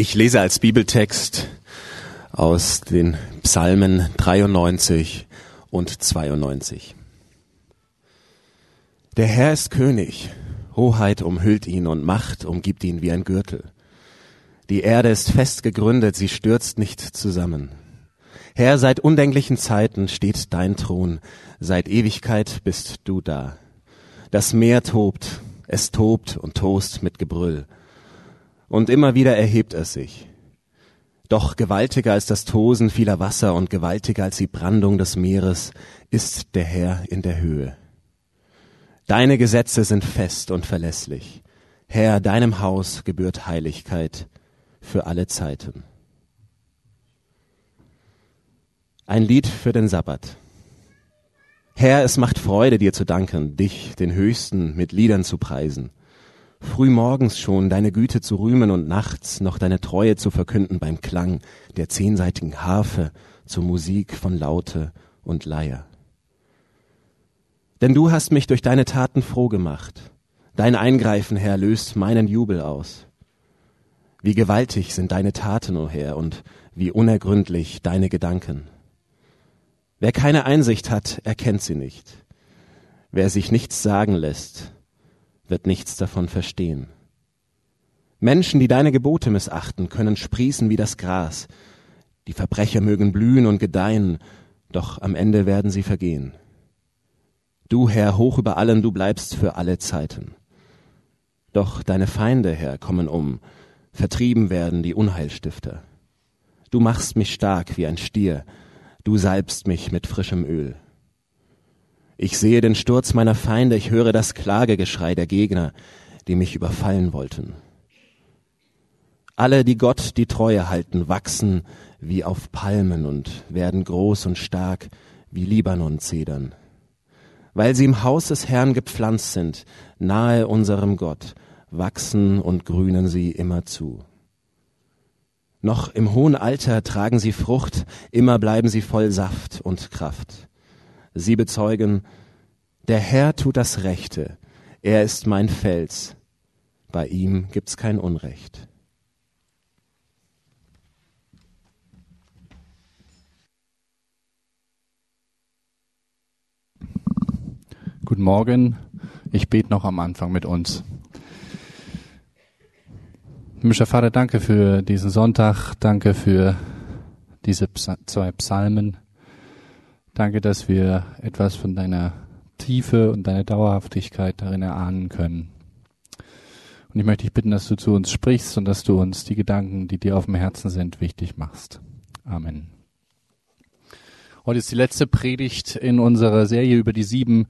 Ich lese als Bibeltext aus den Psalmen 93 und 92. Der Herr ist König, Hoheit umhüllt ihn und Macht umgibt ihn wie ein Gürtel. Die Erde ist fest gegründet, sie stürzt nicht zusammen. Herr, seit undenklichen Zeiten steht dein Thron, seit Ewigkeit bist du da. Das Meer tobt, es tobt und tost mit Gebrüll und immer wieder erhebt es sich. Doch gewaltiger als das Tosen vieler Wasser und gewaltiger als die Brandung des Meeres ist der Herr in der Höhe. Deine Gesetze sind fest und verlässlich. Herr, deinem Haus gebührt Heiligkeit für alle Zeiten. Ein Lied für den Sabbat. Herr, es macht Freude, dir zu danken, dich, den Höchsten, mit Liedern zu preisen früh morgens schon deine Güte zu rühmen und nachts noch deine Treue zu verkünden beim Klang der zehnseitigen Harfe zur Musik von Laute und Leier. Denn du hast mich durch deine Taten froh gemacht. Dein Eingreifen, Herr, löst meinen Jubel aus. Wie gewaltig sind deine Taten, o oh Herr, und wie unergründlich deine Gedanken. Wer keine Einsicht hat, erkennt sie nicht. Wer sich nichts sagen lässt, wird nichts davon verstehen. Menschen, die deine Gebote missachten, können sprießen wie das Gras. Die Verbrecher mögen blühen und gedeihen, doch am Ende werden sie vergehen. Du, Herr, hoch über allen, du bleibst für alle Zeiten. Doch deine Feinde, Herr, kommen um, vertrieben werden die Unheilstifter. Du machst mich stark wie ein Stier, du salbst mich mit frischem Öl. Ich sehe den Sturz meiner Feinde, ich höre das Klagegeschrei der Gegner, die mich überfallen wollten. Alle, die Gott die Treue halten, wachsen wie auf Palmen und werden groß und stark wie Libanon-Zedern. Weil sie im Haus des Herrn gepflanzt sind, nahe unserem Gott, wachsen und grünen sie immerzu. Noch im hohen Alter tragen sie Frucht, immer bleiben sie voll Saft und Kraft. Sie bezeugen, der Herr tut das Rechte, er ist mein Fels, bei ihm gibt's kein Unrecht. Guten Morgen, ich bete noch am Anfang mit uns. Himmlischer Vater, danke für diesen Sonntag, danke für diese zwei Psalmen. Danke, dass wir etwas von deiner Tiefe und deiner Dauerhaftigkeit darin erahnen können. Und ich möchte dich bitten, dass du zu uns sprichst und dass du uns die Gedanken, die dir auf dem Herzen sind, wichtig machst. Amen. Heute ist die letzte Predigt in unserer Serie über die sieben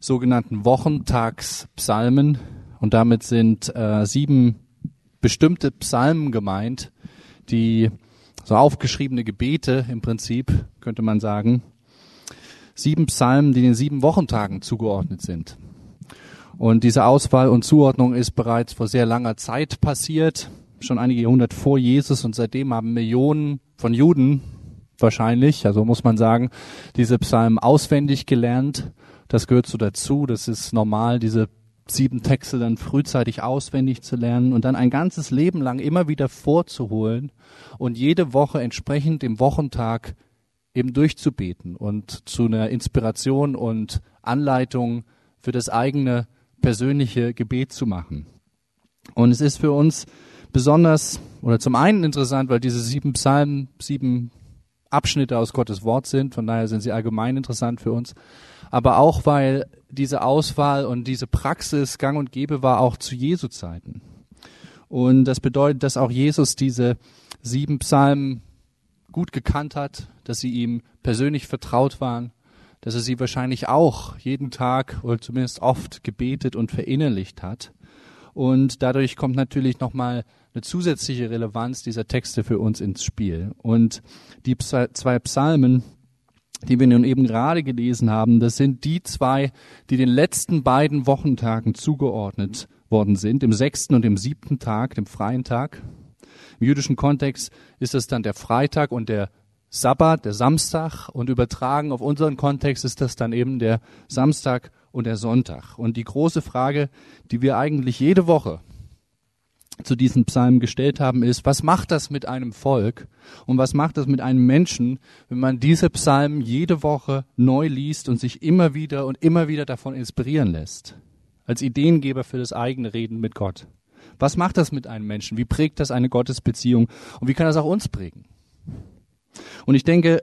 sogenannten Wochentagspsalmen. Und damit sind äh, sieben bestimmte Psalmen gemeint, die so aufgeschriebene Gebete im Prinzip, könnte man sagen, sieben Psalmen, die den sieben Wochentagen zugeordnet sind. Und diese Auswahl und Zuordnung ist bereits vor sehr langer Zeit passiert, schon einige Jahrhunderte vor Jesus und seitdem haben Millionen von Juden wahrscheinlich, also muss man sagen, diese Psalmen auswendig gelernt. Das gehört so dazu, das ist normal, diese sieben Texte dann frühzeitig auswendig zu lernen und dann ein ganzes Leben lang immer wieder vorzuholen und jede Woche entsprechend dem Wochentag eben durchzubeten und zu einer Inspiration und Anleitung für das eigene persönliche Gebet zu machen. Und es ist für uns besonders oder zum einen interessant, weil diese sieben Psalmen sieben Abschnitte aus Gottes Wort sind, von daher sind sie allgemein interessant für uns, aber auch weil diese Auswahl und diese Praxis gang und gäbe war auch zu Jesu Zeiten. Und das bedeutet, dass auch Jesus diese sieben Psalmen gut gekannt hat, dass sie ihm persönlich vertraut waren, dass er sie wahrscheinlich auch jeden Tag oder zumindest oft gebetet und verinnerlicht hat. Und dadurch kommt natürlich nochmal eine zusätzliche Relevanz dieser Texte für uns ins Spiel. Und die zwei Psalmen, die wir nun eben gerade gelesen haben, das sind die zwei, die den letzten beiden Wochentagen zugeordnet worden sind, dem sechsten und dem siebten Tag, dem freien Tag. Im jüdischen Kontext ist das dann der Freitag und der Sabbat, der Samstag und übertragen auf unseren Kontext ist das dann eben der Samstag und der Sonntag. Und die große Frage, die wir eigentlich jede Woche zu diesen Psalmen gestellt haben, ist, was macht das mit einem Volk und was macht das mit einem Menschen, wenn man diese Psalmen jede Woche neu liest und sich immer wieder und immer wieder davon inspirieren lässt, als Ideengeber für das eigene Reden mit Gott. Was macht das mit einem Menschen? Wie prägt das eine Gottesbeziehung und wie kann das auch uns prägen? Und ich denke,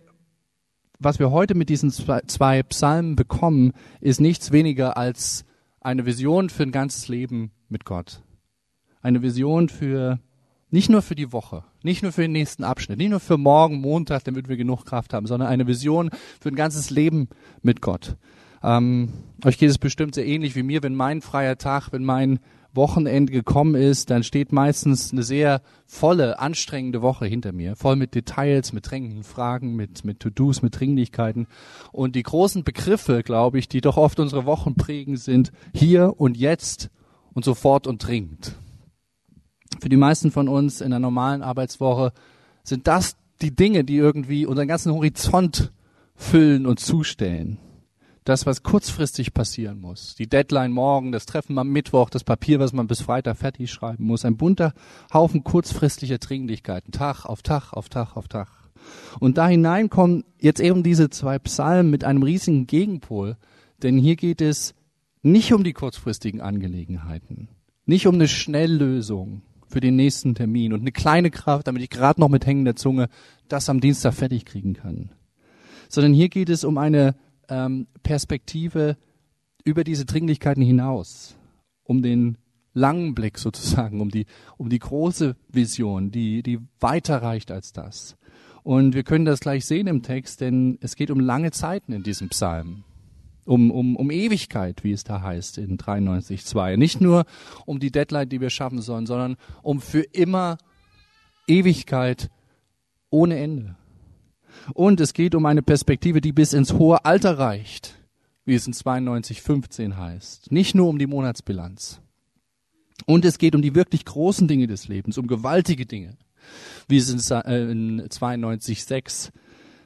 was wir heute mit diesen zwei Psalmen bekommen, ist nichts weniger als eine Vision für ein ganzes Leben mit Gott eine Vision für nicht nur für die Woche, nicht nur für den nächsten Abschnitt, nicht nur für morgen, Montag, damit wir genug Kraft haben, sondern eine Vision für ein ganzes Leben mit Gott. Ähm, euch geht es bestimmt sehr ähnlich wie mir, wenn mein freier Tag, wenn mein Wochenende gekommen ist, dann steht meistens eine sehr volle, anstrengende Woche hinter mir, voll mit Details, mit drängenden Fragen, mit, mit To-Dos, mit Dringlichkeiten. Und die großen Begriffe, glaube ich, die doch oft unsere Wochen prägen, sind hier und jetzt und sofort und dringend. Für die meisten von uns in einer normalen Arbeitswoche sind das die Dinge, die irgendwie unseren ganzen Horizont füllen und zustellen. Das, was kurzfristig passieren muss. Die Deadline morgen, das Treffen am Mittwoch, das Papier, was man bis Freitag fertig schreiben muss. Ein bunter Haufen kurzfristlicher Dringlichkeiten. Tag auf Tag auf Tag auf Tag. Und da hinein kommen jetzt eben diese zwei Psalmen mit einem riesigen Gegenpol. Denn hier geht es nicht um die kurzfristigen Angelegenheiten. Nicht um eine Schnelllösung für den nächsten Termin und eine kleine Kraft, damit ich gerade noch mit hängender Zunge das am Dienstag fertig kriegen kann. Sondern hier geht es um eine ähm, Perspektive über diese Dringlichkeiten hinaus, um den langen Blick sozusagen, um die, um die große Vision, die, die weiter reicht als das. Und wir können das gleich sehen im Text, denn es geht um lange Zeiten in diesem Psalm um, um, um Ewigkeit, wie es da heißt in 93.2. Nicht nur um die Deadline, die wir schaffen sollen, sondern um für immer Ewigkeit ohne Ende. Und es geht um eine Perspektive, die bis ins hohe Alter reicht, wie es in 92.15 heißt. Nicht nur um die Monatsbilanz. Und es geht um die wirklich großen Dinge des Lebens, um gewaltige Dinge, wie es in 92.6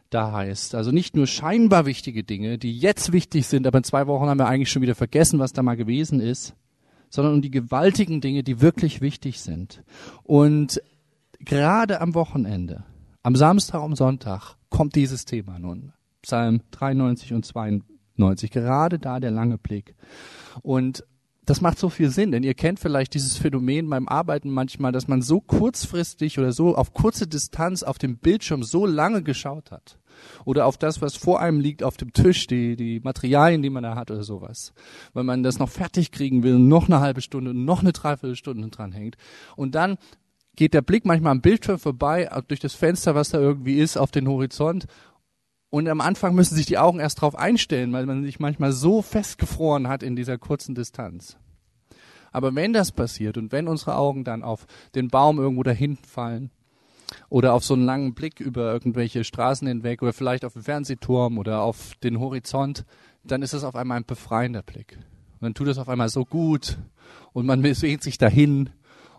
da heißt. Also nicht nur scheinbar wichtige Dinge, die jetzt wichtig sind, aber in zwei Wochen haben wir eigentlich schon wieder vergessen, was da mal gewesen ist, sondern um die gewaltigen Dinge, die wirklich wichtig sind. Und gerade am Wochenende, am Samstag, am Sonntag, kommt dieses Thema nun. Psalm 93 und 92, gerade da der lange Blick. Und das macht so viel Sinn, denn ihr kennt vielleicht dieses Phänomen beim Arbeiten manchmal, dass man so kurzfristig oder so auf kurze Distanz auf dem Bildschirm so lange geschaut hat. Oder auf das, was vor einem liegt auf dem Tisch, die, die Materialien, die man da hat oder sowas. Weil man das noch fertig kriegen will, noch eine halbe Stunde, noch eine Dreiviertelstunde dran hängt. Und dann geht der Blick manchmal am Bildschirm vorbei, durch das Fenster, was da irgendwie ist, auf den Horizont und am Anfang müssen sich die Augen erst darauf einstellen, weil man sich manchmal so festgefroren hat in dieser kurzen Distanz. Aber wenn das passiert und wenn unsere Augen dann auf den Baum irgendwo dahin fallen oder auf so einen langen Blick über irgendwelche Straßen hinweg oder vielleicht auf den Fernsehturm oder auf den Horizont, dann ist es auf einmal ein befreiender Blick. Und dann tut es auf einmal so gut und man bewegt sich dahin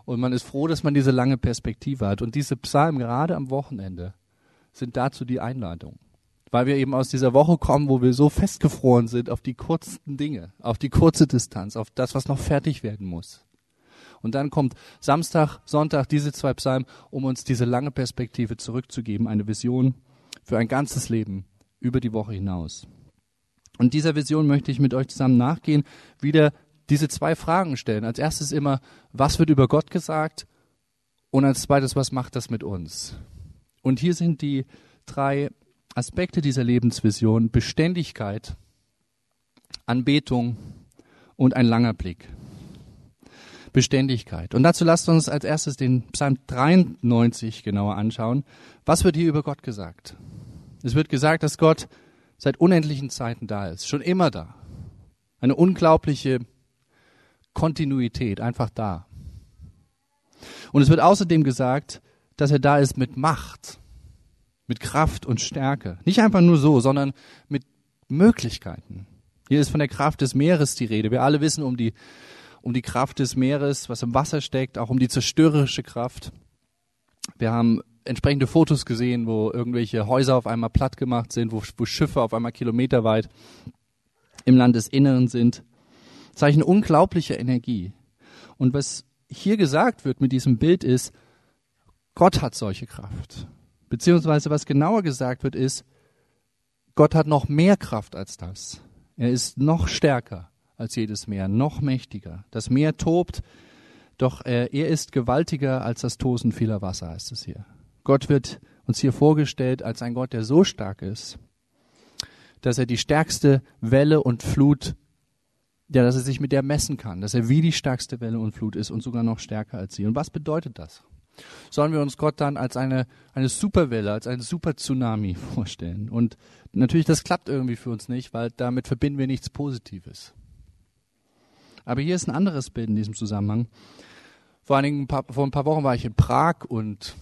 und man ist froh, dass man diese lange Perspektive hat. Und diese Psalmen gerade am Wochenende sind dazu die Einladung weil wir eben aus dieser Woche kommen, wo wir so festgefroren sind auf die kurzen Dinge, auf die kurze Distanz, auf das, was noch fertig werden muss. Und dann kommt Samstag, Sonntag, diese zwei Psalmen, um uns diese lange Perspektive zurückzugeben, eine Vision für ein ganzes Leben über die Woche hinaus. Und dieser Vision möchte ich mit euch zusammen nachgehen, wieder diese zwei Fragen stellen. Als erstes immer, was wird über Gott gesagt? Und als zweites, was macht das mit uns? Und hier sind die drei Aspekte dieser Lebensvision Beständigkeit, Anbetung und ein langer Blick. Beständigkeit. Und dazu lasst uns als erstes den Psalm 93 genauer anschauen. Was wird hier über Gott gesagt? Es wird gesagt, dass Gott seit unendlichen Zeiten da ist, schon immer da. Eine unglaubliche Kontinuität, einfach da. Und es wird außerdem gesagt, dass er da ist mit Macht mit Kraft und Stärke. Nicht einfach nur so, sondern mit Möglichkeiten. Hier ist von der Kraft des Meeres die Rede. Wir alle wissen um die, um die Kraft des Meeres, was im Wasser steckt, auch um die zerstörerische Kraft. Wir haben entsprechende Fotos gesehen, wo irgendwelche Häuser auf einmal platt gemacht sind, wo, wo Schiffe auf einmal kilometerweit im Landesinneren sind. Zeichen unglaublicher Energie. Und was hier gesagt wird mit diesem Bild ist, Gott hat solche Kraft. Beziehungsweise was genauer gesagt wird ist, Gott hat noch mehr Kraft als das. Er ist noch stärker als jedes Meer, noch mächtiger. Das Meer tobt, doch äh, er ist gewaltiger als das Tosen vieler Wasser, heißt es hier. Gott wird uns hier vorgestellt als ein Gott, der so stark ist, dass er die stärkste Welle und Flut, ja, dass er sich mit der messen kann, dass er wie die stärkste Welle und Flut ist und sogar noch stärker als sie. Und was bedeutet das? Sollen wir uns Gott dann als eine, eine Superwelle, als einen Super-Tsunami vorstellen? Und natürlich, das klappt irgendwie für uns nicht, weil damit verbinden wir nichts Positives. Aber hier ist ein anderes Bild in diesem Zusammenhang. Vor, einigen vor ein paar Wochen war ich in Prag und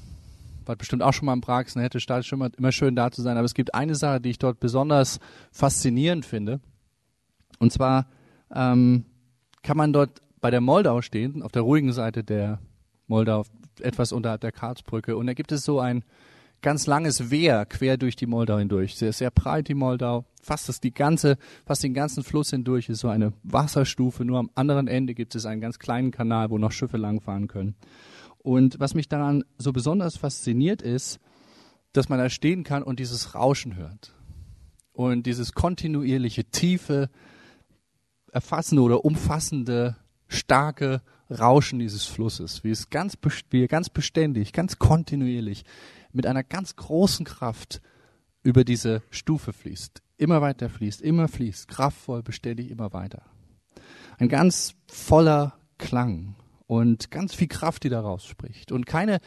war bestimmt auch schon mal in Prag, es ist eine nette Stadt, schon mal, immer schön da zu sein. Aber es gibt eine Sache, die ich dort besonders faszinierend finde. Und zwar ähm, kann man dort bei der Moldau stehen, auf der ruhigen Seite der Moldau, etwas unterhalb der Karlsbrücke. Und da gibt es so ein ganz langes Wehr quer durch die Moldau hindurch. Sehr, sehr breit die Moldau, fast das die ganze, fast den ganzen Fluss hindurch ist so eine Wasserstufe. Nur am anderen Ende gibt es einen ganz kleinen Kanal, wo noch Schiffe langfahren können. Und was mich daran so besonders fasziniert ist, dass man da stehen kann und dieses Rauschen hört. Und dieses kontinuierliche, tiefe, erfassende oder umfassende, starke Rauschen dieses Flusses, wie es ganz, wie ganz beständig, ganz kontinuierlich mit einer ganz großen Kraft über diese Stufe fließt, immer weiter fließt, immer fließt, kraftvoll, beständig, immer weiter. Ein ganz voller Klang und ganz viel Kraft, die daraus spricht und keine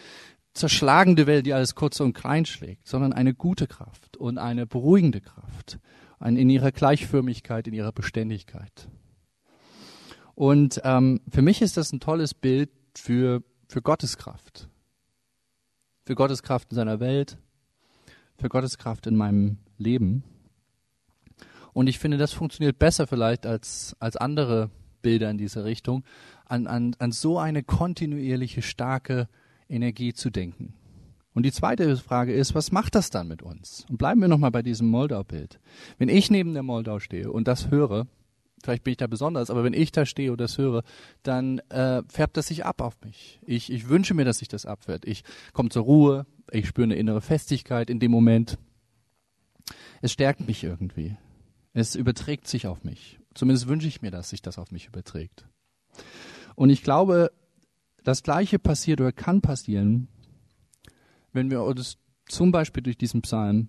zerschlagende Welt, die alles kurz und klein schlägt, sondern eine gute Kraft und eine beruhigende Kraft, in ihrer Gleichförmigkeit, in ihrer Beständigkeit. Und ähm, für mich ist das ein tolles Bild für, für Gottes Kraft für Gottes Kraft in seiner Welt, für Gottes Kraft in meinem Leben. Und ich finde, das funktioniert besser vielleicht als, als andere Bilder in diese Richtung, an, an, an so eine kontinuierliche, starke Energie zu denken. Und die zweite Frage ist, was macht das dann mit uns? Und bleiben wir nochmal bei diesem Moldau-Bild. Wenn ich neben der Moldau stehe und das höre, vielleicht bin ich da besonders, aber wenn ich da stehe und das höre, dann äh, färbt das sich ab auf mich. Ich, ich wünsche mir, dass sich das abfährt. Ich komme zur Ruhe, ich spüre eine innere Festigkeit in dem Moment. Es stärkt mich irgendwie. Es überträgt sich auf mich. Zumindest wünsche ich mir, dass sich das auf mich überträgt. Und ich glaube, das Gleiche passiert oder kann passieren, wenn wir uns zum Beispiel durch diesen Psalm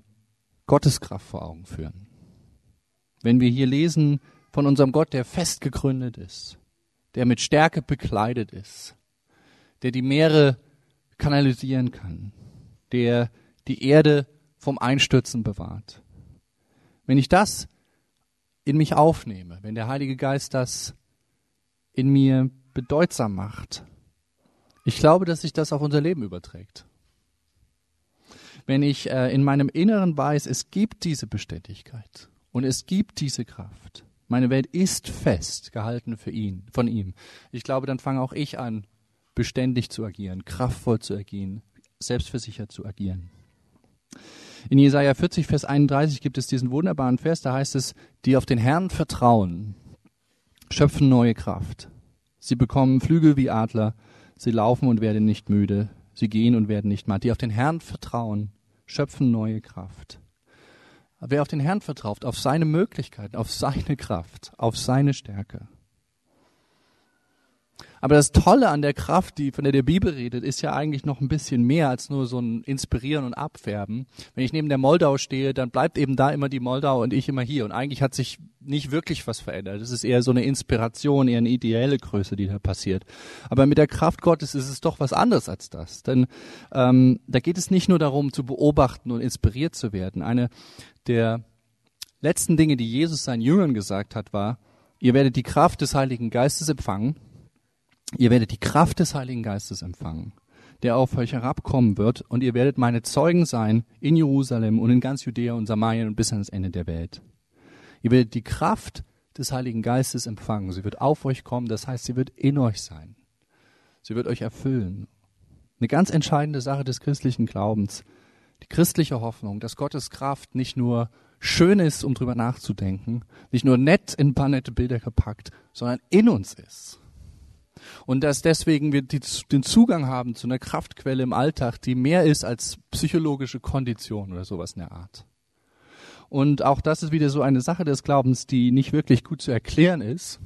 Gottes Kraft vor Augen führen. Wenn wir hier lesen, von unserem Gott, der fest gegründet ist, der mit Stärke bekleidet ist, der die Meere kanalisieren kann, der die Erde vom Einstürzen bewahrt. Wenn ich das in mich aufnehme, wenn der Heilige Geist das in mir bedeutsam macht, ich glaube, dass sich das auf unser Leben überträgt. Wenn ich äh, in meinem Inneren weiß, es gibt diese Beständigkeit und es gibt diese Kraft, meine Welt ist fest gehalten für ihn, von ihm. Ich glaube, dann fange auch ich an, beständig zu agieren, kraftvoll zu agieren, selbstversichert zu agieren. In Jesaja 40, Vers 31 gibt es diesen wunderbaren Vers, da heißt es, die auf den Herrn vertrauen, schöpfen neue Kraft. Sie bekommen Flügel wie Adler, sie laufen und werden nicht müde, sie gehen und werden nicht matt. Die auf den Herrn vertrauen, schöpfen neue Kraft. Wer auf den Herrn vertraut, auf seine Möglichkeiten, auf seine Kraft, auf seine Stärke. Aber das Tolle an der Kraft, die von der der Bibel redet, ist ja eigentlich noch ein bisschen mehr als nur so ein Inspirieren und Abfärben. Wenn ich neben der Moldau stehe, dann bleibt eben da immer die Moldau und ich immer hier. Und eigentlich hat sich nicht wirklich was verändert. Es ist eher so eine Inspiration, eher eine ideelle Größe, die da passiert. Aber mit der Kraft Gottes ist es doch was anderes als das. Denn ähm, da geht es nicht nur darum, zu beobachten und inspiriert zu werden. Eine der letzten Dinge, die Jesus seinen Jüngern gesagt hat, war, ihr werdet die Kraft des Heiligen Geistes empfangen Ihr werdet die Kraft des Heiligen Geistes empfangen, der auf euch herabkommen wird, und ihr werdet meine Zeugen sein in Jerusalem und in ganz Judäa und Samarien und bis ans Ende der Welt. Ihr werdet die Kraft des Heiligen Geistes empfangen. Sie wird auf euch kommen, das heißt, sie wird in euch sein. Sie wird euch erfüllen. Eine ganz entscheidende Sache des christlichen Glaubens, die christliche Hoffnung, dass Gottes Kraft nicht nur schön ist, um drüber nachzudenken, nicht nur nett in paar nette Bilder gepackt, sondern in uns ist Und dass deswegen wir die, den Zugang haben zu einer Kraftquelle im Alltag, die mehr ist als psychologische Kondition oder sowas in der Art. Und auch das ist wieder so eine Sache des Glaubens, die nicht wirklich gut zu erklären ist,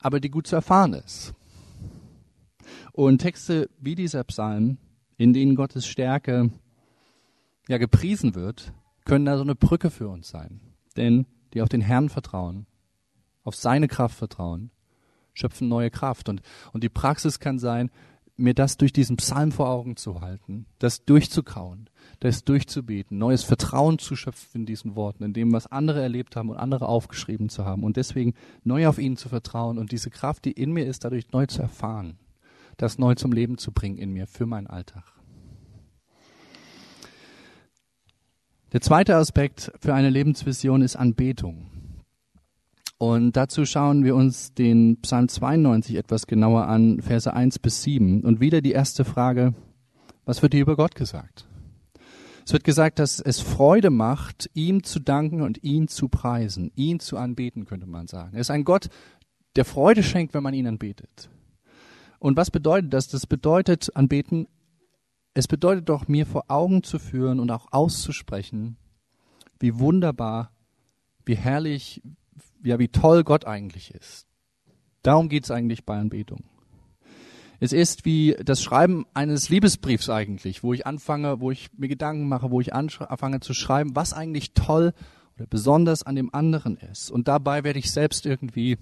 aber die gut zu erfahren ist. Und Texte wie dieser Psalm, in denen Gottes Stärke ja gepriesen wird, können da so eine Brücke für uns sein. Denn die auf den Herrn vertrauen, auf seine Kraft vertrauen, schöpfen neue Kraft. Und, und die Praxis kann sein, mir das durch diesen Psalm vor Augen zu halten, das durchzukauen, das durchzubeten, neues Vertrauen zu schöpfen in diesen Worten, in dem, was andere erlebt haben und andere aufgeschrieben zu haben und deswegen neu auf ihn zu vertrauen und diese Kraft, die in mir ist, dadurch neu zu erfahren, das neu zum Leben zu bringen in mir für meinen Alltag. Der zweite Aspekt für eine Lebensvision ist Anbetung. Und dazu schauen wir uns den Psalm 92 etwas genauer an, Verse 1 bis 7. Und wieder die erste Frage, was wird hier über Gott gesagt? Es wird gesagt, dass es Freude macht, ihm zu danken und ihn zu preisen, ihn zu anbeten, könnte man sagen. Er ist ein Gott, der Freude schenkt, wenn man ihn anbetet. Und was bedeutet das? Das bedeutet anbeten, es bedeutet doch mir vor Augen zu führen und auch auszusprechen, wie wunderbar, wie herrlich, ja, wie toll Gott eigentlich ist. Darum geht es eigentlich bei Anbetung. Es ist wie das Schreiben eines Liebesbriefs eigentlich, wo ich anfange, wo ich mir Gedanken mache, wo ich anfange zu schreiben, was eigentlich toll oder besonders an dem anderen ist. Und dabei werde ich selbst irgendwie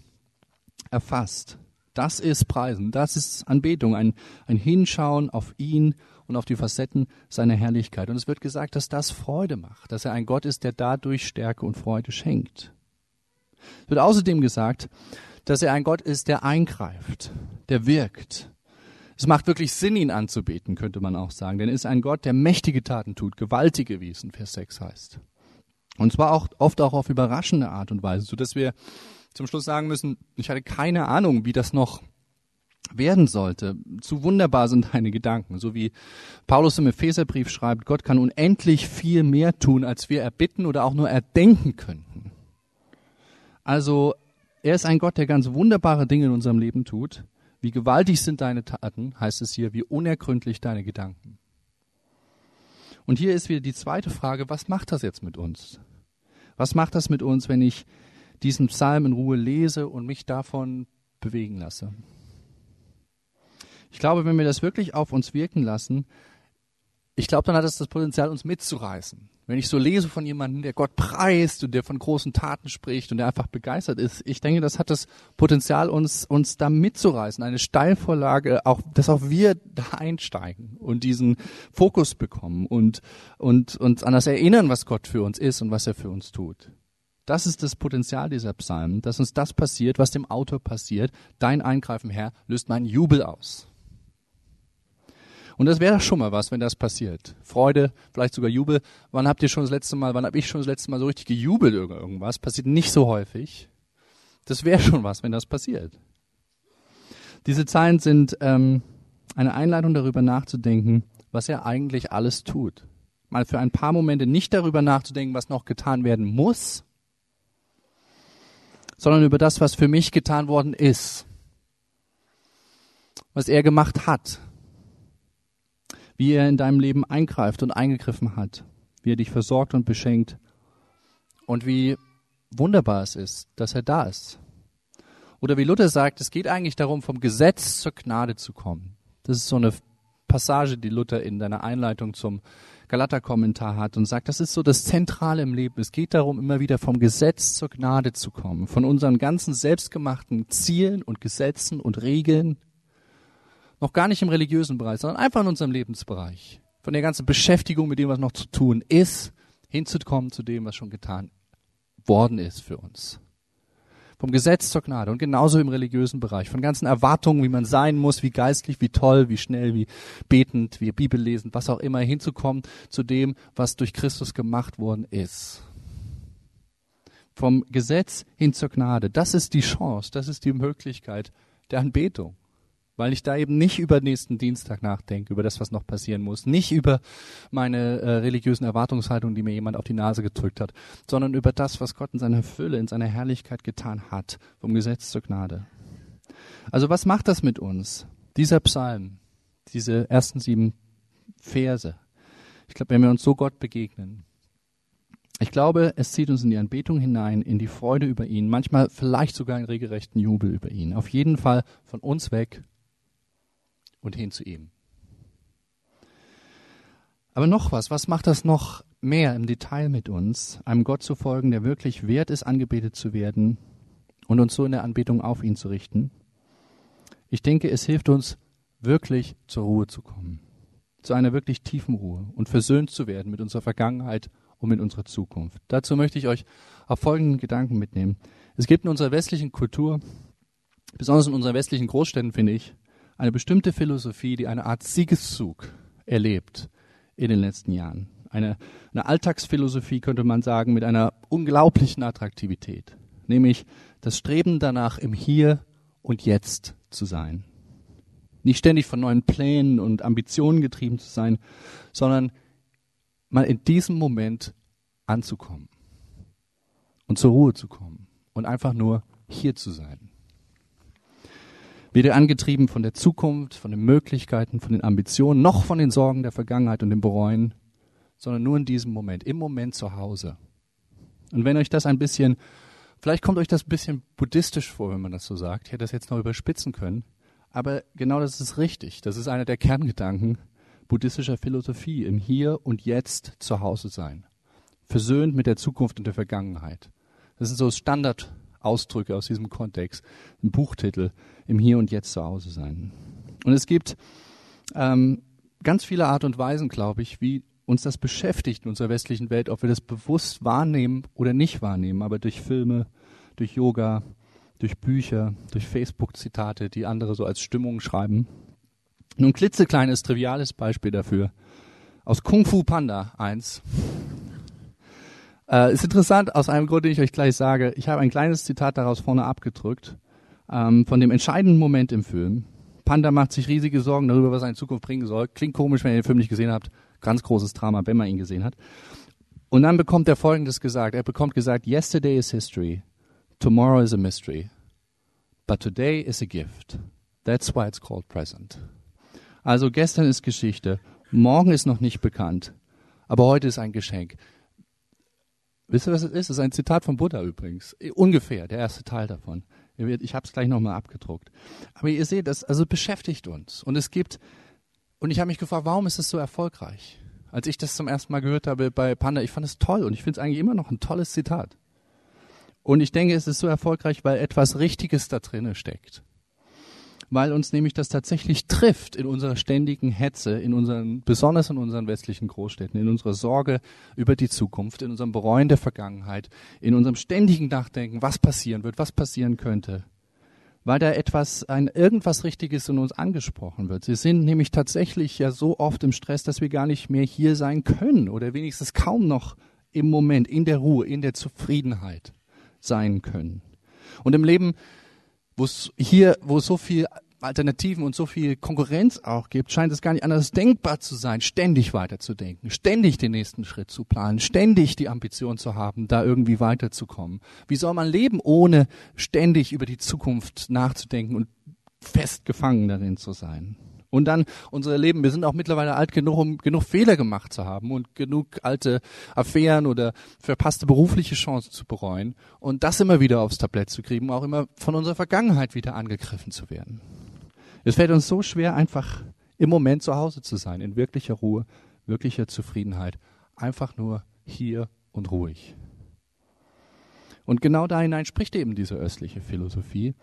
erfasst. Das ist Preisen, das ist Anbetung, ein, ein Hinschauen auf ihn und auf die Facetten seiner Herrlichkeit. Und es wird gesagt, dass das Freude macht, dass er ein Gott ist, der dadurch Stärke und Freude schenkt. Es wird außerdem gesagt, dass er ein Gott ist, der eingreift, der wirkt. Es macht wirklich Sinn, ihn anzubeten, könnte man auch sagen, denn er ist ein Gott, der mächtige Taten tut, gewaltige, wie es in Vers 6 heißt. Und zwar auch oft auch auf überraschende Art und Weise, so dass wir zum Schluss sagen müssen, ich hatte keine Ahnung, wie das noch werden sollte. Zu wunderbar sind deine Gedanken. So wie Paulus im Epheserbrief schreibt, Gott kann unendlich viel mehr tun, als wir erbitten oder auch nur erdenken könnten. Also er ist ein Gott, der ganz wunderbare Dinge in unserem Leben tut. Wie gewaltig sind deine Taten, heißt es hier, wie unergründlich deine Gedanken. Und hier ist wieder die zweite Frage, was macht das jetzt mit uns? Was macht das mit uns, wenn ich diesen Psalm in Ruhe lese und mich davon bewegen lasse? Ich glaube, wenn wir das wirklich auf uns wirken lassen, ich glaube, dann hat es das Potenzial, uns mitzureißen. Wenn ich so lese von jemandem, der Gott preist und der von großen Taten spricht und der einfach begeistert ist, ich denke, das hat das Potenzial, uns, uns da mitzureißen. Eine Steilvorlage, auch, dass auch wir da einsteigen und diesen Fokus bekommen und, und uns an das erinnern, was Gott für uns ist und was er für uns tut. Das ist das Potenzial dieser Psalmen, dass uns das passiert, was dem Autor passiert. Dein Eingreifen, Herr, löst meinen Jubel aus. Und das wäre schon mal was, wenn das passiert. Freude, vielleicht sogar Jubel. Wann habt ihr schon das letzte Mal, wann habe ich schon das letzte Mal so richtig gejubelt über irgendwas? Passiert nicht so häufig. Das wäre schon was, wenn das passiert. Diese Zeilen sind ähm, eine Einleitung darüber nachzudenken, was er eigentlich alles tut. Mal für ein paar Momente nicht darüber nachzudenken, was noch getan werden muss, sondern über das, was für mich getan worden ist. Was er gemacht hat, wie er in deinem Leben eingreift und eingegriffen hat, wie er dich versorgt und beschenkt und wie wunderbar es ist, dass er da ist. Oder wie Luther sagt, es geht eigentlich darum, vom Gesetz zur Gnade zu kommen. Das ist so eine Passage, die Luther in seiner Einleitung zum Galater-Kommentar hat und sagt, das ist so das Zentrale im Leben. Es geht darum, immer wieder vom Gesetz zur Gnade zu kommen, von unseren ganzen selbstgemachten Zielen und Gesetzen und Regeln noch gar nicht im religiösen Bereich, sondern einfach in unserem Lebensbereich. Von der ganzen Beschäftigung mit dem, was noch zu tun ist, hinzukommen zu dem, was schon getan worden ist für uns. Vom Gesetz zur Gnade und genauso im religiösen Bereich. Von ganzen Erwartungen, wie man sein muss, wie geistlich, wie toll, wie schnell, wie betend, wie Bibel lesen, was auch immer, hinzukommen zu dem, was durch Christus gemacht worden ist. Vom Gesetz hin zur Gnade. Das ist die Chance, das ist die Möglichkeit der Anbetung weil ich da eben nicht über nächsten Dienstag nachdenke, über das, was noch passieren muss, nicht über meine äh, religiösen Erwartungshaltungen, die mir jemand auf die Nase gedrückt hat, sondern über das, was Gott in seiner Fülle, in seiner Herrlichkeit getan hat, vom Gesetz zur Gnade. Also was macht das mit uns? Dieser Psalm, diese ersten sieben Verse. Ich glaube, wenn wir uns so Gott begegnen, ich glaube, es zieht uns in die Anbetung hinein, in die Freude über ihn, manchmal vielleicht sogar in regelrechten Jubel über ihn. Auf jeden Fall von uns weg und hin zu ihm. Aber noch was, was macht das noch mehr im Detail mit uns, einem Gott zu folgen, der wirklich wert ist, angebetet zu werden und uns so in der Anbetung auf ihn zu richten? Ich denke, es hilft uns wirklich zur Ruhe zu kommen, zu einer wirklich tiefen Ruhe und versöhnt zu werden mit unserer Vergangenheit und mit unserer Zukunft. Dazu möchte ich euch auf folgenden Gedanken mitnehmen. Es gibt in unserer westlichen Kultur, besonders in unseren westlichen Großstädten, finde ich, eine bestimmte Philosophie, die eine Art Siegeszug erlebt in den letzten Jahren. Eine, eine Alltagsphilosophie könnte man sagen mit einer unglaublichen Attraktivität, nämlich das Streben danach, im Hier und Jetzt zu sein. Nicht ständig von neuen Plänen und Ambitionen getrieben zu sein, sondern mal in diesem Moment anzukommen und zur Ruhe zu kommen und einfach nur hier zu sein. Weder angetrieben von der Zukunft, von den Möglichkeiten, von den Ambitionen, noch von den Sorgen der Vergangenheit und dem Bereuen, sondern nur in diesem Moment, im Moment zu Hause. Und wenn euch das ein bisschen, vielleicht kommt euch das ein bisschen buddhistisch vor, wenn man das so sagt. Ich hätte das jetzt noch überspitzen können. Aber genau das ist richtig. Das ist einer der Kerngedanken buddhistischer Philosophie, im Hier und Jetzt zu Hause sein. Versöhnt mit der Zukunft und der Vergangenheit. Das sind so Standardausdrücke aus diesem Kontext. Ein Buchtitel, im Hier und Jetzt zu Hause sein. Und es gibt ähm, ganz viele Art und Weisen, glaube ich, wie uns das beschäftigt in unserer westlichen Welt, ob wir das bewusst wahrnehmen oder nicht wahrnehmen, aber durch Filme, durch Yoga, durch Bücher, durch Facebook-Zitate, die andere so als Stimmung schreiben. Nun klitzekleines, triviales Beispiel dafür. Aus Kung Fu Panda 1. Äh, ist interessant, aus einem Grund, den ich euch gleich sage. Ich habe ein kleines Zitat daraus vorne abgedrückt, ähm, von dem entscheidenden Moment im Film. Panda macht sich riesige Sorgen darüber, was er in Zukunft bringen soll. Klingt komisch, wenn ihr den Film nicht gesehen habt. Ganz großes Drama, wenn man ihn gesehen hat. Und dann bekommt er Folgendes gesagt. Er bekommt gesagt, yesterday is history, tomorrow is a mystery, but today is a gift. That's why it's called present. Also gestern ist Geschichte, morgen ist noch nicht bekannt, aber heute ist ein Geschenk. Wisst ihr, was es ist? Es ist ein Zitat von Buddha übrigens. Ungefähr, der erste Teil davon. Ich habe es gleich nochmal abgedruckt. Aber ihr seht, das also beschäftigt uns. Und es gibt, und ich habe mich gefragt, warum ist es so erfolgreich? Als ich das zum ersten Mal gehört habe bei Panda, ich fand es toll und ich finde es eigentlich immer noch ein tolles Zitat. Und ich denke, es ist so erfolgreich, weil etwas Richtiges da drinnen steckt weil uns nämlich das tatsächlich trifft in unserer ständigen Hetze, in unseren, besonders in unseren westlichen Großstädten, in unserer Sorge über die Zukunft, in unserem Bereuen der Vergangenheit, in unserem ständigen Nachdenken, was passieren wird, was passieren könnte. Weil da etwas, ein irgendwas Richtiges in uns angesprochen wird. Sie sind nämlich tatsächlich ja so oft im Stress, dass wir gar nicht mehr hier sein können oder wenigstens kaum noch im Moment, in der Ruhe, in der Zufriedenheit sein können. Und im Leben wo es hier, wo es so viel Alternativen und so viel Konkurrenz auch gibt, scheint es gar nicht anders denkbar zu sein, ständig weiterzudenken, ständig den nächsten Schritt zu planen, ständig die Ambition zu haben, da irgendwie weiterzukommen. Wie soll man leben, ohne ständig über die Zukunft nachzudenken und fest gefangen darin zu sein? Und dann unser Leben. Wir sind auch mittlerweile alt genug, um genug Fehler gemacht zu haben und genug alte Affären oder verpasste berufliche Chancen zu bereuen und das immer wieder aufs Tablett zu kriegen, auch immer von unserer Vergangenheit wieder angegriffen zu werden. Es fällt uns so schwer, einfach im Moment zu Hause zu sein, in wirklicher Ruhe, wirklicher Zufriedenheit, einfach nur hier und ruhig. Und genau da hinein spricht eben diese östliche Philosophie.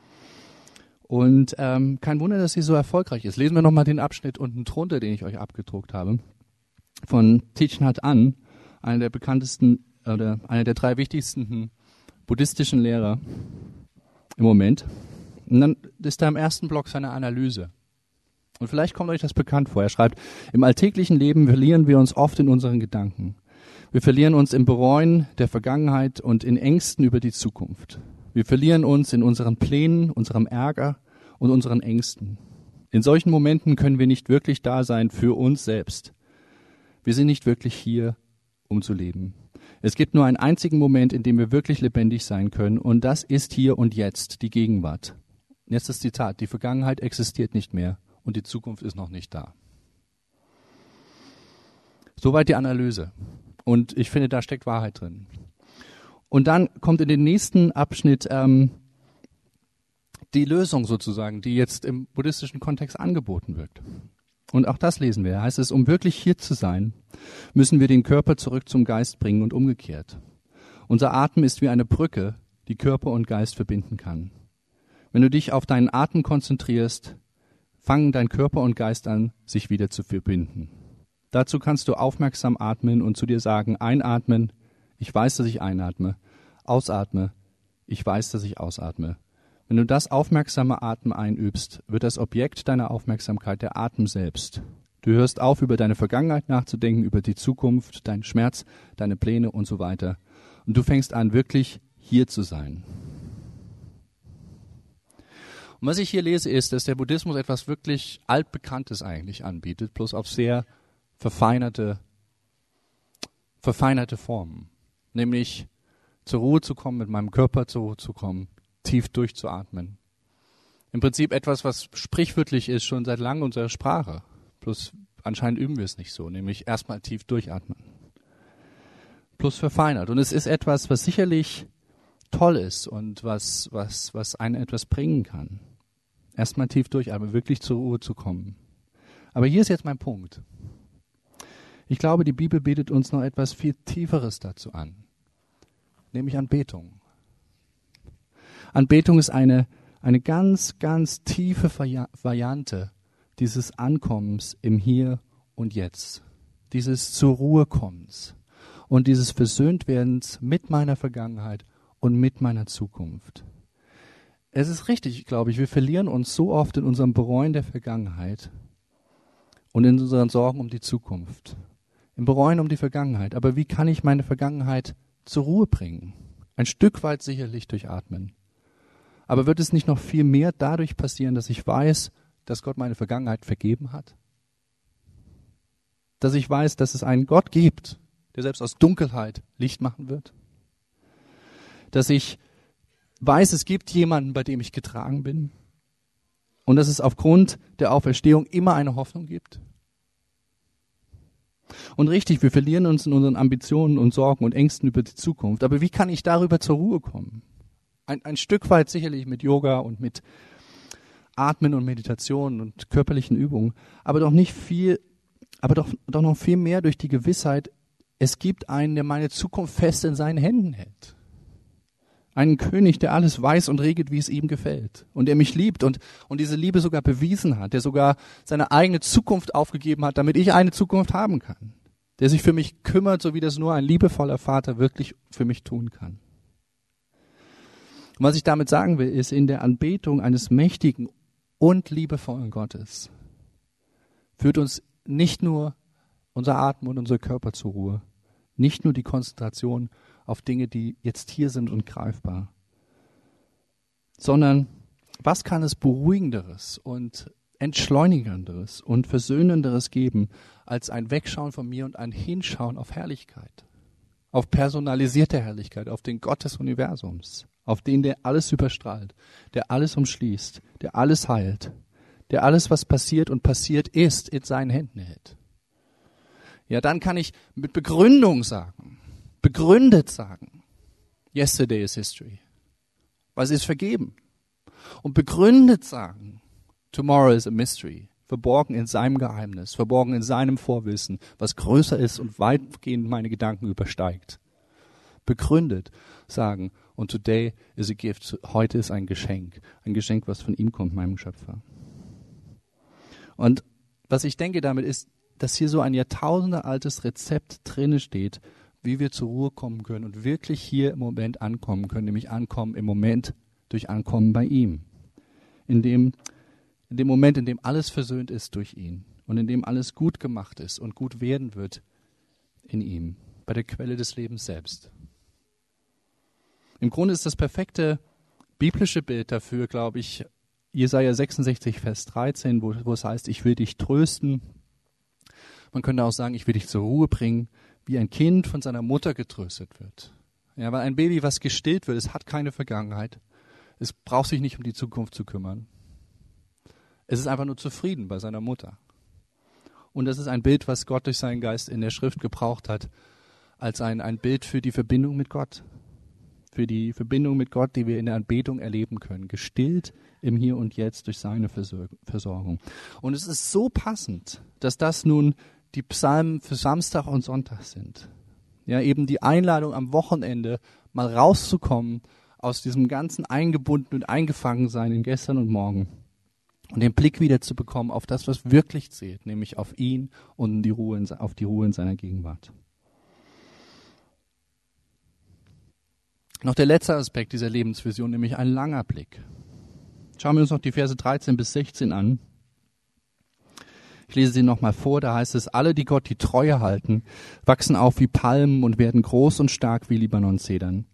Und ähm, kein Wunder, dass sie so erfolgreich ist. Lesen wir nochmal den Abschnitt unten drunter, den ich euch abgedruckt habe. Von Thich Nhat An, einer der bekanntesten oder einer der drei wichtigsten buddhistischen Lehrer im Moment. Und dann ist da im ersten Block seine Analyse. Und vielleicht kommt euch das bekannt vor. Er schreibt, im alltäglichen Leben verlieren wir uns oft in unseren Gedanken. Wir verlieren uns im Bereuen der Vergangenheit und in Ängsten über die Zukunft. Wir verlieren uns in unseren Plänen, unserem Ärger und unseren Ängsten. In solchen Momenten können wir nicht wirklich da sein für uns selbst. Wir sind nicht wirklich hier, um zu leben. Es gibt nur einen einzigen Moment, in dem wir wirklich lebendig sein können, und das ist hier und jetzt, die Gegenwart. Jetzt das Zitat, die Vergangenheit existiert nicht mehr und die Zukunft ist noch nicht da. Soweit die Analyse. Und ich finde, da steckt Wahrheit drin. Und dann kommt in den nächsten Abschnitt ähm, die Lösung sozusagen, die jetzt im buddhistischen Kontext angeboten wird. Und auch das lesen wir. Heißt es, um wirklich hier zu sein, müssen wir den Körper zurück zum Geist bringen und umgekehrt. Unser Atem ist wie eine Brücke, die Körper und Geist verbinden kann. Wenn du dich auf deinen Atem konzentrierst, fangen dein Körper und Geist an, sich wieder zu verbinden. Dazu kannst du aufmerksam atmen und zu dir sagen, einatmen, ich weiß, dass ich einatme, ausatme, ich weiß, dass ich ausatme. Wenn du das aufmerksame Atmen einübst, wird das Objekt deiner Aufmerksamkeit der Atem selbst. Du hörst auf, über deine Vergangenheit nachzudenken, über die Zukunft, deinen Schmerz, deine Pläne und so weiter. Und du fängst an, wirklich hier zu sein. Und was ich hier lese, ist, dass der Buddhismus etwas wirklich altbekanntes eigentlich anbietet, bloß auf sehr verfeinerte, verfeinerte Formen. Nämlich zur Ruhe zu kommen, mit meinem Körper zur Ruhe zu kommen, tief durchzuatmen. Im Prinzip etwas, was sprichwörtlich ist, schon seit langem unserer Sprache. Bloß anscheinend üben wir es nicht so, nämlich erstmal tief durchatmen. Plus verfeinert. Und es ist etwas, was sicherlich toll ist und was, was, was einen etwas bringen kann. Erstmal tief durchatmen, wirklich zur Ruhe zu kommen. Aber hier ist jetzt mein Punkt. Ich glaube, die Bibel bietet uns noch etwas viel Tieferes dazu an, nämlich Anbetung. Anbetung ist eine, eine ganz, ganz tiefe Variante dieses Ankommens im Hier und Jetzt, dieses zur Ruhe kommens und dieses Versöhntwerdens mit meiner Vergangenheit und mit meiner Zukunft. Es ist richtig, glaube ich, wir verlieren uns so oft in unserem Bereuen der Vergangenheit und in unseren Sorgen um die Zukunft. Im Bereuen um die Vergangenheit. Aber wie kann ich meine Vergangenheit zur Ruhe bringen? Ein Stück weit sicherlich durch Atmen. Aber wird es nicht noch viel mehr dadurch passieren, dass ich weiß, dass Gott meine Vergangenheit vergeben hat? Dass ich weiß, dass es einen Gott gibt, der selbst aus Dunkelheit Licht machen wird? Dass ich weiß, es gibt jemanden, bei dem ich getragen bin? Und dass es aufgrund der Auferstehung immer eine Hoffnung gibt? Und richtig, wir verlieren uns in unseren Ambitionen und Sorgen und Ängsten über die Zukunft. Aber wie kann ich darüber zur Ruhe kommen? ein, ein Stück weit sicherlich mit Yoga und mit Atmen und Meditation und körperlichen Übungen, aber doch nicht viel, aber doch, doch noch viel mehr durch die Gewissheit, es gibt einen, der meine Zukunft fest in seinen Händen hält. Einen König, der alles weiß und regelt, wie es ihm gefällt. Und der mich liebt und, und diese Liebe sogar bewiesen hat, der sogar seine eigene Zukunft aufgegeben hat, damit ich eine Zukunft haben kann. Der sich für mich kümmert, so wie das nur ein liebevoller Vater wirklich für mich tun kann. Und was ich damit sagen will, ist, in der Anbetung eines mächtigen und liebevollen Gottes führt uns nicht nur unser Atem und unser Körper zur Ruhe, nicht nur die Konzentration auf Dinge, die jetzt hier sind und greifbar, sondern was kann es beruhigenderes und entschleunigenderes und versöhnenderes geben als ein Wegschauen von mir und ein Hinschauen auf Herrlichkeit, auf personalisierte Herrlichkeit, auf den Gott des Universums auf den, der alles überstrahlt, der alles umschließt, der alles heilt, der alles, was passiert und passiert ist, in seinen Händen hält. Ja, dann kann ich mit Begründung sagen, begründet sagen, yesterday is history. Was ist vergeben? Und begründet sagen, tomorrow is a mystery. Verborgen in seinem Geheimnis, verborgen in seinem Vorwissen, was größer ist und weitgehend meine Gedanken übersteigt. Begründet sagen, und today is a gift. Heute ist ein Geschenk. Ein Geschenk, was von ihm kommt, meinem Schöpfer. Und was ich denke damit ist, dass hier so ein Jahrtausende altes Rezept drinne steht, wie wir zur Ruhe kommen können und wirklich hier im Moment ankommen können, nämlich ankommen im Moment durch Ankommen bei ihm. In dem, in dem Moment, in dem alles versöhnt ist durch ihn und in dem alles gut gemacht ist und gut werden wird in ihm, bei der Quelle des Lebens selbst. Im Grunde ist das perfekte biblische Bild dafür, glaube ich, Jesaja 66, Vers 13, wo, wo es heißt, ich will dich trösten. Man könnte auch sagen, ich will dich zur Ruhe bringen, wie ein Kind von seiner Mutter getröstet wird. Ja, weil ein Baby, was gestillt wird, es hat keine Vergangenheit. Es braucht sich nicht um die Zukunft zu kümmern. Es ist einfach nur zufrieden bei seiner Mutter. Und das ist ein Bild, was Gott durch seinen Geist in der Schrift gebraucht hat, als ein, ein Bild für die Verbindung mit Gott. Für die Verbindung mit Gott, die wir in der Anbetung erleben können. Gestillt im Hier und Jetzt durch seine Versorgung. Und es ist so passend, dass das nun die Psalmen für Samstag und Sonntag sind. Ja, eben die Einladung am Wochenende mal rauszukommen aus diesem ganzen eingebunden und eingefangen sein in gestern und morgen und den Blick wieder zu bekommen auf das, was wirklich zählt, nämlich auf ihn und die Ruhe in, auf die Ruhe in seiner Gegenwart. Noch der letzte Aspekt dieser Lebensvision, nämlich ein langer Blick. Schauen wir uns noch die Verse 13 bis 16 an. Ich lese sie nochmal vor, da heißt es, alle, die Gott die Treue halten, wachsen auf wie Palmen und werden groß und stark wie Libanon-Zedern.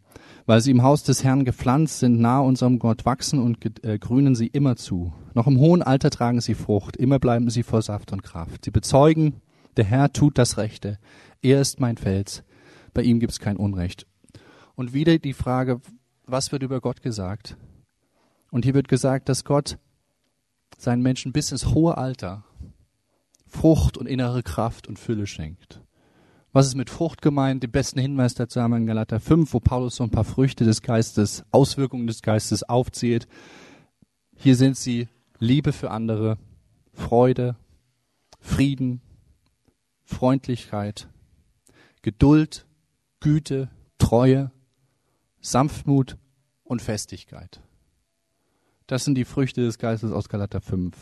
Weil sie im Haus des Herrn gepflanzt sind, nahe unserem Gott, wachsen und äh, grünen sie immer zu. Noch im hohen Alter tragen sie Frucht, immer bleiben sie vor Saft und Kraft. Sie bezeugen, der Herr tut das Rechte. Er ist mein Fels. Bei ihm gibt es kein Unrecht. Und wieder die Frage, was wird über Gott gesagt? Und hier wird gesagt, dass Gott seinen Menschen bis ins hohe Alter Frucht und innere Kraft und Fülle schenkt. Was ist mit Frucht gemeint? Den besten Hinweis dazu haben wir in Galater 5, wo Paulus so ein paar Früchte des Geistes, Auswirkungen des Geistes aufzählt. Hier sind sie Liebe für andere, Freude, Frieden, Freundlichkeit, Geduld, Güte, Treue, Sanftmut und Festigkeit. Das sind die Früchte des Geistes aus Galater 5.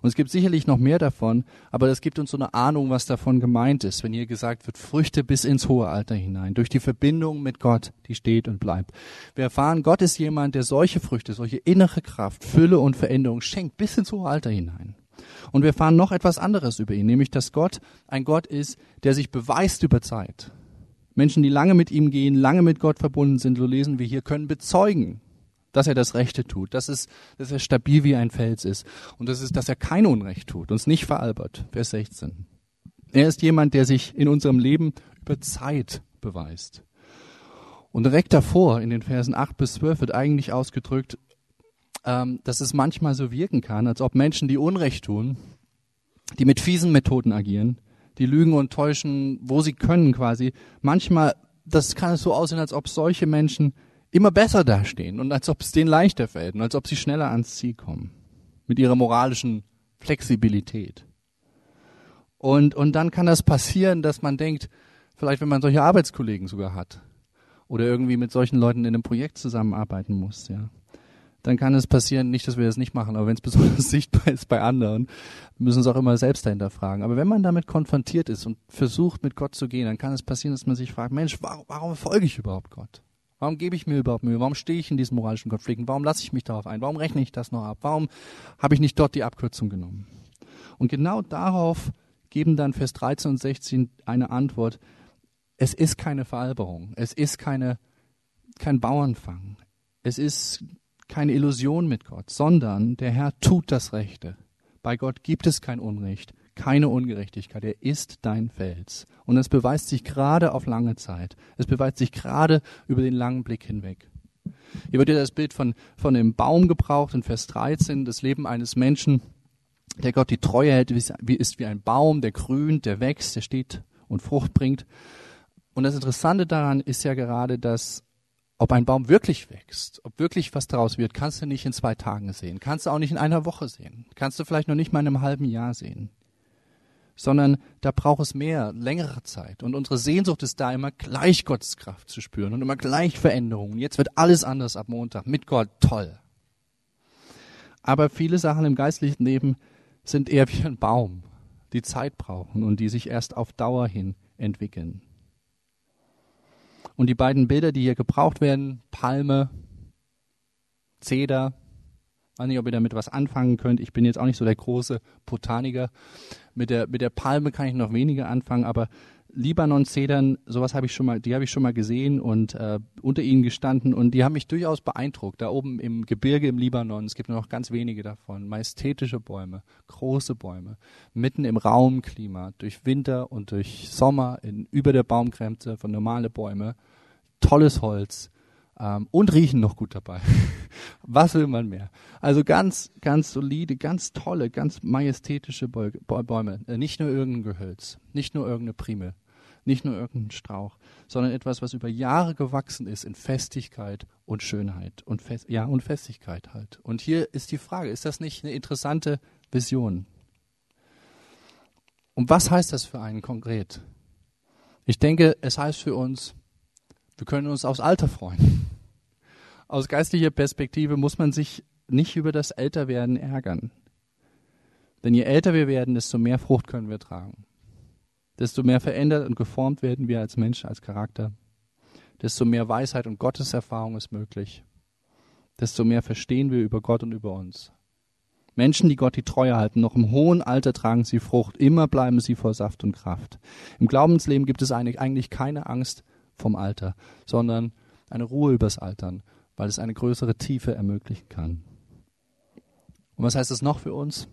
Und es gibt sicherlich noch mehr davon, aber das gibt uns so eine Ahnung, was davon gemeint ist, wenn hier gesagt wird, Früchte bis ins hohe Alter hinein, durch die Verbindung mit Gott, die steht und bleibt. Wir erfahren, Gott ist jemand, der solche Früchte, solche innere Kraft, Fülle und Veränderung schenkt bis ins hohe Alter hinein. Und wir erfahren noch etwas anderes über ihn, nämlich, dass Gott ein Gott ist, der sich beweist über Zeit. Menschen, die lange mit ihm gehen, lange mit Gott verbunden sind, so lesen wir hier, können bezeugen, dass er das Rechte tut, dass, es, dass er stabil wie ein Fels ist und das ist, dass er kein Unrecht tut, uns nicht veralbert. Vers 16. Er ist jemand, der sich in unserem Leben über Zeit beweist. Und direkt davor, in den Versen 8 bis 12, wird eigentlich ausgedrückt, ähm, dass es manchmal so wirken kann, als ob Menschen, die Unrecht tun, die mit fiesen Methoden agieren, die lügen und täuschen, wo sie können quasi, manchmal, das kann es so aussehen, als ob solche Menschen immer besser dastehen und als ob es denen leichter fällt und als ob sie schneller ans Ziel kommen. Mit ihrer moralischen Flexibilität. Und, und dann kann das passieren, dass man denkt, vielleicht wenn man solche Arbeitskollegen sogar hat oder irgendwie mit solchen Leuten in einem Projekt zusammenarbeiten muss, ja, dann kann es passieren, nicht, dass wir das nicht machen, aber wenn es besonders sichtbar ist bei anderen, müssen es auch immer selbst dahinter fragen. Aber wenn man damit konfrontiert ist und versucht, mit Gott zu gehen, dann kann es passieren, dass man sich fragt, Mensch, warum, warum folge ich überhaupt Gott? Warum gebe ich mir überhaupt Mühe? Warum stehe ich in diesen moralischen Konflikten? Warum lasse ich mich darauf ein? Warum rechne ich das noch ab? Warum habe ich nicht dort die Abkürzung genommen? Und genau darauf geben dann Vers 13 und 16 eine Antwort. Es ist keine Veralberung. Es ist keine, kein Bauernfang. Es ist keine Illusion mit Gott, sondern der Herr tut das Rechte. Bei Gott gibt es kein Unrecht keine Ungerechtigkeit. Er ist dein Fels. Und es beweist sich gerade auf lange Zeit. Es beweist sich gerade über den langen Blick hinweg. Hier wird ja das Bild von, von dem Baum gebraucht in Vers 13, das Leben eines Menschen, der Gott die Treue hält, ist wie ein Baum, der grünt, der wächst, der steht und Frucht bringt. Und das Interessante daran ist ja gerade, dass ob ein Baum wirklich wächst, ob wirklich was daraus wird, kannst du nicht in zwei Tagen sehen. Kannst du auch nicht in einer Woche sehen. Kannst du vielleicht noch nicht mal in einem halben Jahr sehen sondern da braucht es mehr, längere Zeit. Und unsere Sehnsucht ist da, immer gleich Gottes Kraft zu spüren und immer gleich Veränderungen. Jetzt wird alles anders ab Montag. Mit Gott, toll. Aber viele Sachen im geistlichen Leben sind eher wie ein Baum, die Zeit brauchen und die sich erst auf Dauer hin entwickeln. Und die beiden Bilder, die hier gebraucht werden, Palme, Zeder, weiß nicht, ob ihr damit was anfangen könnt. Ich bin jetzt auch nicht so der große Botaniker. Mit der, mit der Palme kann ich noch weniger anfangen, aber Libanon-Zedern, sowas habe ich schon mal, die habe ich schon mal gesehen und äh, unter ihnen gestanden und die haben mich durchaus beeindruckt. Da oben im Gebirge im Libanon, es gibt nur noch ganz wenige davon, majestätische Bäume, große Bäume, mitten im Raumklima, durch Winter und durch Sommer in, über der Baumgrenze von normale Bäume, tolles Holz, ähm, und riechen noch gut dabei. Was will man mehr? Also ganz, ganz solide, ganz tolle, ganz majestätische Bäume. Äh, nicht nur irgendein Gehölz, nicht nur irgendeine Prime, nicht nur irgendein Strauch, sondern etwas, was über Jahre gewachsen ist in Festigkeit und Schönheit und Fest, ja und Festigkeit halt. Und hier ist die Frage: Ist das nicht eine interessante Vision? Und was heißt das für einen konkret? Ich denke, es heißt für uns, wir können uns aufs Alter freuen. Aus geistlicher Perspektive muss man sich nicht über das Älterwerden ärgern. Denn je älter wir werden, desto mehr Frucht können wir tragen. Desto mehr verändert und geformt werden wir als Mensch, als Charakter. Desto mehr Weisheit und Gotteserfahrung ist möglich. Desto mehr verstehen wir über Gott und über uns. Menschen, die Gott die Treue halten, noch im hohen Alter tragen sie Frucht, immer bleiben sie vor Saft und Kraft. Im Glaubensleben gibt es eigentlich keine Angst vom Alter, sondern eine Ruhe übers Altern, weil es eine größere Tiefe ermöglichen kann. Und was heißt das noch für uns?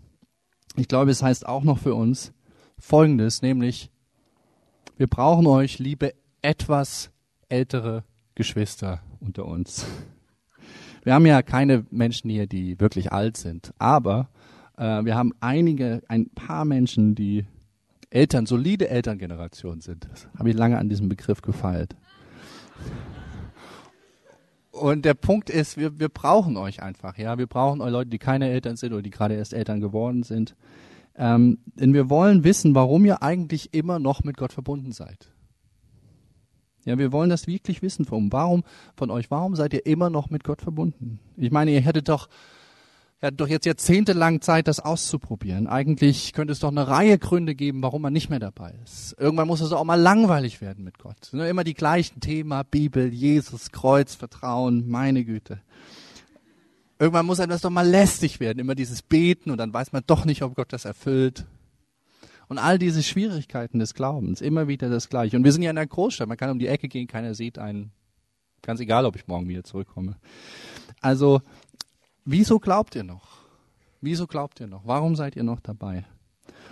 Ich glaube, es heißt auch noch für uns Folgendes, nämlich, wir brauchen euch, liebe etwas ältere Geschwister unter uns. Wir haben ja keine Menschen hier, die wirklich alt sind, aber äh, wir haben einige, ein paar Menschen, die Eltern, solide Elterngeneration sind. Das habe ich lange an diesem Begriff gefeilt. Und der Punkt ist, wir, wir brauchen euch einfach, ja. Wir brauchen euch Leute, die keine Eltern sind oder die gerade erst Eltern geworden sind. Ähm, denn wir wollen wissen, warum ihr eigentlich immer noch mit Gott verbunden seid. Ja, wir wollen das wirklich wissen von, warum, von euch. Warum seid ihr immer noch mit Gott verbunden? Ich meine, ihr hättet doch, ihr hattet doch jetzt jahrzehntelang Zeit, das auszuprobieren. Eigentlich könnte es doch eine Reihe Gründe geben, warum man nicht mehr dabei ist. Irgendwann muss es auch mal langweilig werden mit Gott. Nur immer die gleichen Themen, Bibel, Jesus, Kreuz, Vertrauen, meine Güte. Irgendwann muss einem das doch mal lästig werden, immer dieses Beten und dann weiß man doch nicht, ob Gott das erfüllt. Und all diese Schwierigkeiten des Glaubens, immer wieder das Gleiche. Und wir sind ja in einer Großstadt, man kann um die Ecke gehen, keiner sieht einen. Ganz egal, ob ich morgen wieder zurückkomme. Also, wieso glaubt ihr noch? Wieso glaubt ihr noch? Warum seid ihr noch dabei?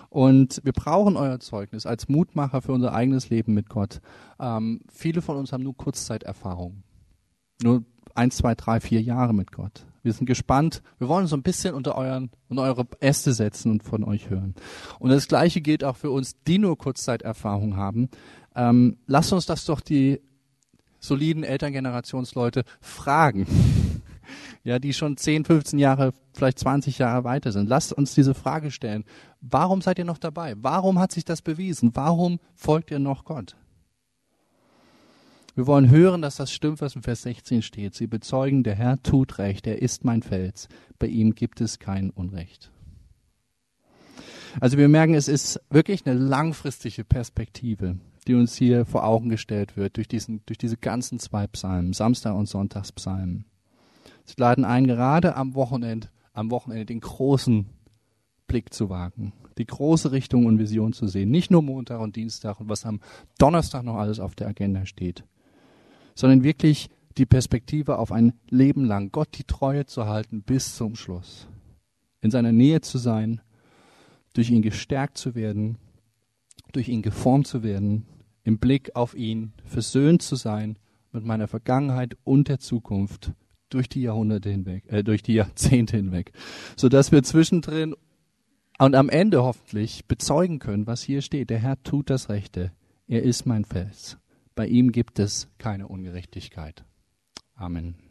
Und wir brauchen euer Zeugnis als Mutmacher für unser eigenes Leben mit Gott. Ähm, viele von uns haben nur Kurzzeiterfahrung. Nur eins, zwei, drei, vier Jahre mit Gott. Wir sind gespannt. Wir wollen so ein bisschen unter euren, unter eure Äste setzen und von euch hören. Und das Gleiche gilt auch für uns, die nur Kurzzeiterfahrung haben. Ähm, lasst uns das doch die soliden Elterngenerationsleute fragen. Ja, die schon 10, 15 Jahre, vielleicht 20 Jahre weiter sind. Lasst uns diese Frage stellen. Warum seid ihr noch dabei? Warum hat sich das bewiesen? Warum folgt ihr noch Gott? Wir wollen hören, dass das stimmt, was im Vers 16 steht. Sie bezeugen, der Herr tut Recht, er ist mein Fels. Bei ihm gibt es kein Unrecht. Also wir merken, es ist wirklich eine langfristige Perspektive, die uns hier vor Augen gestellt wird durch, diesen, durch diese ganzen zwei Psalmen, Samstag- und Sonntagspsalmen. Sie laden ein, gerade am Wochenende, am Wochenende den großen Blick zu wagen, die große Richtung und Vision zu sehen. Nicht nur Montag und Dienstag und was am Donnerstag noch alles auf der Agenda steht, sondern wirklich die Perspektive auf ein Leben lang, Gott die Treue zu halten bis zum Schluss, in seiner Nähe zu sein, durch ihn gestärkt zu werden, durch ihn geformt zu werden, im Blick auf ihn versöhnt zu sein mit meiner Vergangenheit und der Zukunft durch die Jahrhunderte hinweg, äh, durch die Jahrzehnte hinweg, so dass wir zwischendrin und am Ende hoffentlich bezeugen können, was hier steht. Der Herr tut das Rechte. Er ist mein Fels. Bei ihm gibt es keine Ungerechtigkeit. Amen.